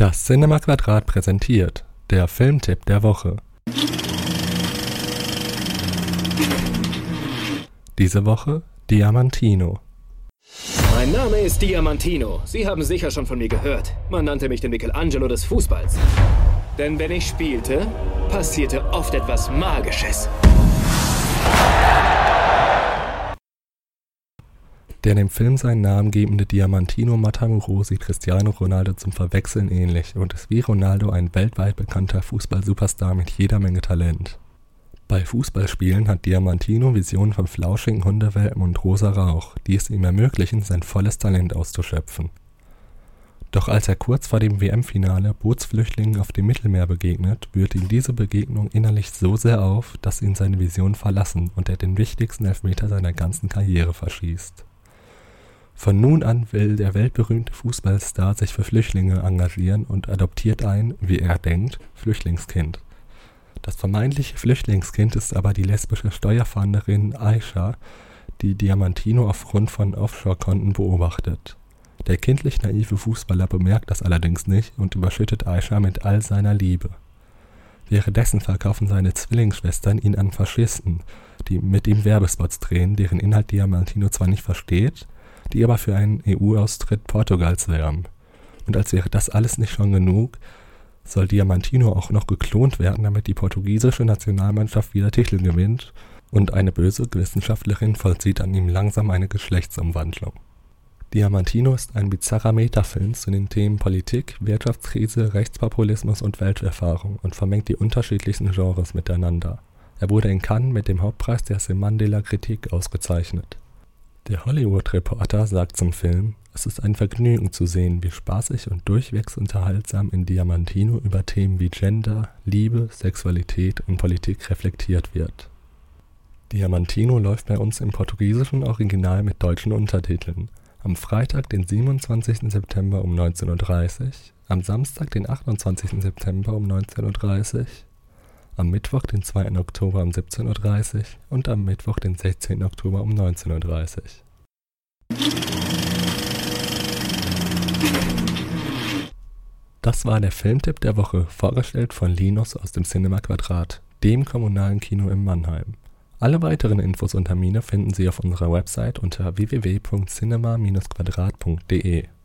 Das Cinema Quadrat präsentiert der Filmtipp der Woche. Diese Woche Diamantino. Mein Name ist Diamantino. Sie haben sicher schon von mir gehört. Man nannte mich den Michelangelo des Fußballs. Denn wenn ich spielte, passierte oft etwas Magisches. Der dem Film seinen Namen gebende Diamantino Matamoros sieht Cristiano Ronaldo zum Verwechseln ähnlich und ist wie Ronaldo ein weltweit bekannter Fußball-Superstar mit jeder Menge Talent. Bei Fußballspielen hat Diamantino Visionen von flauschigen Hundewelpen und rosa Rauch, die es ihm ermöglichen, sein volles Talent auszuschöpfen. Doch als er kurz vor dem WM-Finale Bootsflüchtlingen auf dem Mittelmeer begegnet, wühlt ihn diese Begegnung innerlich so sehr auf, dass ihn seine Visionen verlassen und er den wichtigsten Elfmeter seiner ganzen Karriere verschießt. Von nun an will der weltberühmte Fußballstar sich für Flüchtlinge engagieren und adoptiert ein, wie er denkt, Flüchtlingskind. Das vermeintliche Flüchtlingskind ist aber die lesbische Steuerfahnderin Aisha, die Diamantino aufgrund von Offshore-Konten beobachtet. Der kindlich naive Fußballer bemerkt das allerdings nicht und überschüttet Aisha mit all seiner Liebe. Währenddessen verkaufen seine Zwillingsschwestern ihn an Faschisten, die mit ihm Werbespots drehen, deren Inhalt Diamantino zwar nicht versteht, die aber für einen EU-Austritt Portugals werben. Und als wäre das alles nicht schon genug, soll Diamantino auch noch geklont werden, damit die portugiesische Nationalmannschaft wieder Titel gewinnt und eine böse Wissenschaftlerin vollzieht an ihm langsam eine Geschlechtsumwandlung. Diamantino ist ein bizarrer Metafilm zu den Themen Politik, Wirtschaftskrise, Rechtspopulismus und Welterfahrung und vermengt die unterschiedlichsten Genres miteinander. Er wurde in Cannes mit dem Hauptpreis der Semandela Kritik ausgezeichnet. Der Hollywood Reporter sagt zum Film, es ist ein Vergnügen zu sehen, wie spaßig und durchwegs unterhaltsam in Diamantino über Themen wie Gender, Liebe, Sexualität und Politik reflektiert wird. Diamantino läuft bei uns im portugiesischen Original mit deutschen Untertiteln. Am Freitag, den 27. September um 19.30 Uhr, am Samstag, den 28. September um 19.30 Uhr am Mittwoch, den 2. Oktober um 17.30 Uhr und am Mittwoch, den 16. Oktober um 19.30 Uhr. Das war der Filmtipp der Woche, vorgestellt von Linus aus dem Cinema Quadrat, dem kommunalen Kino in Mannheim. Alle weiteren Infos und Termine finden Sie auf unserer Website unter www.cinema-quadrat.de.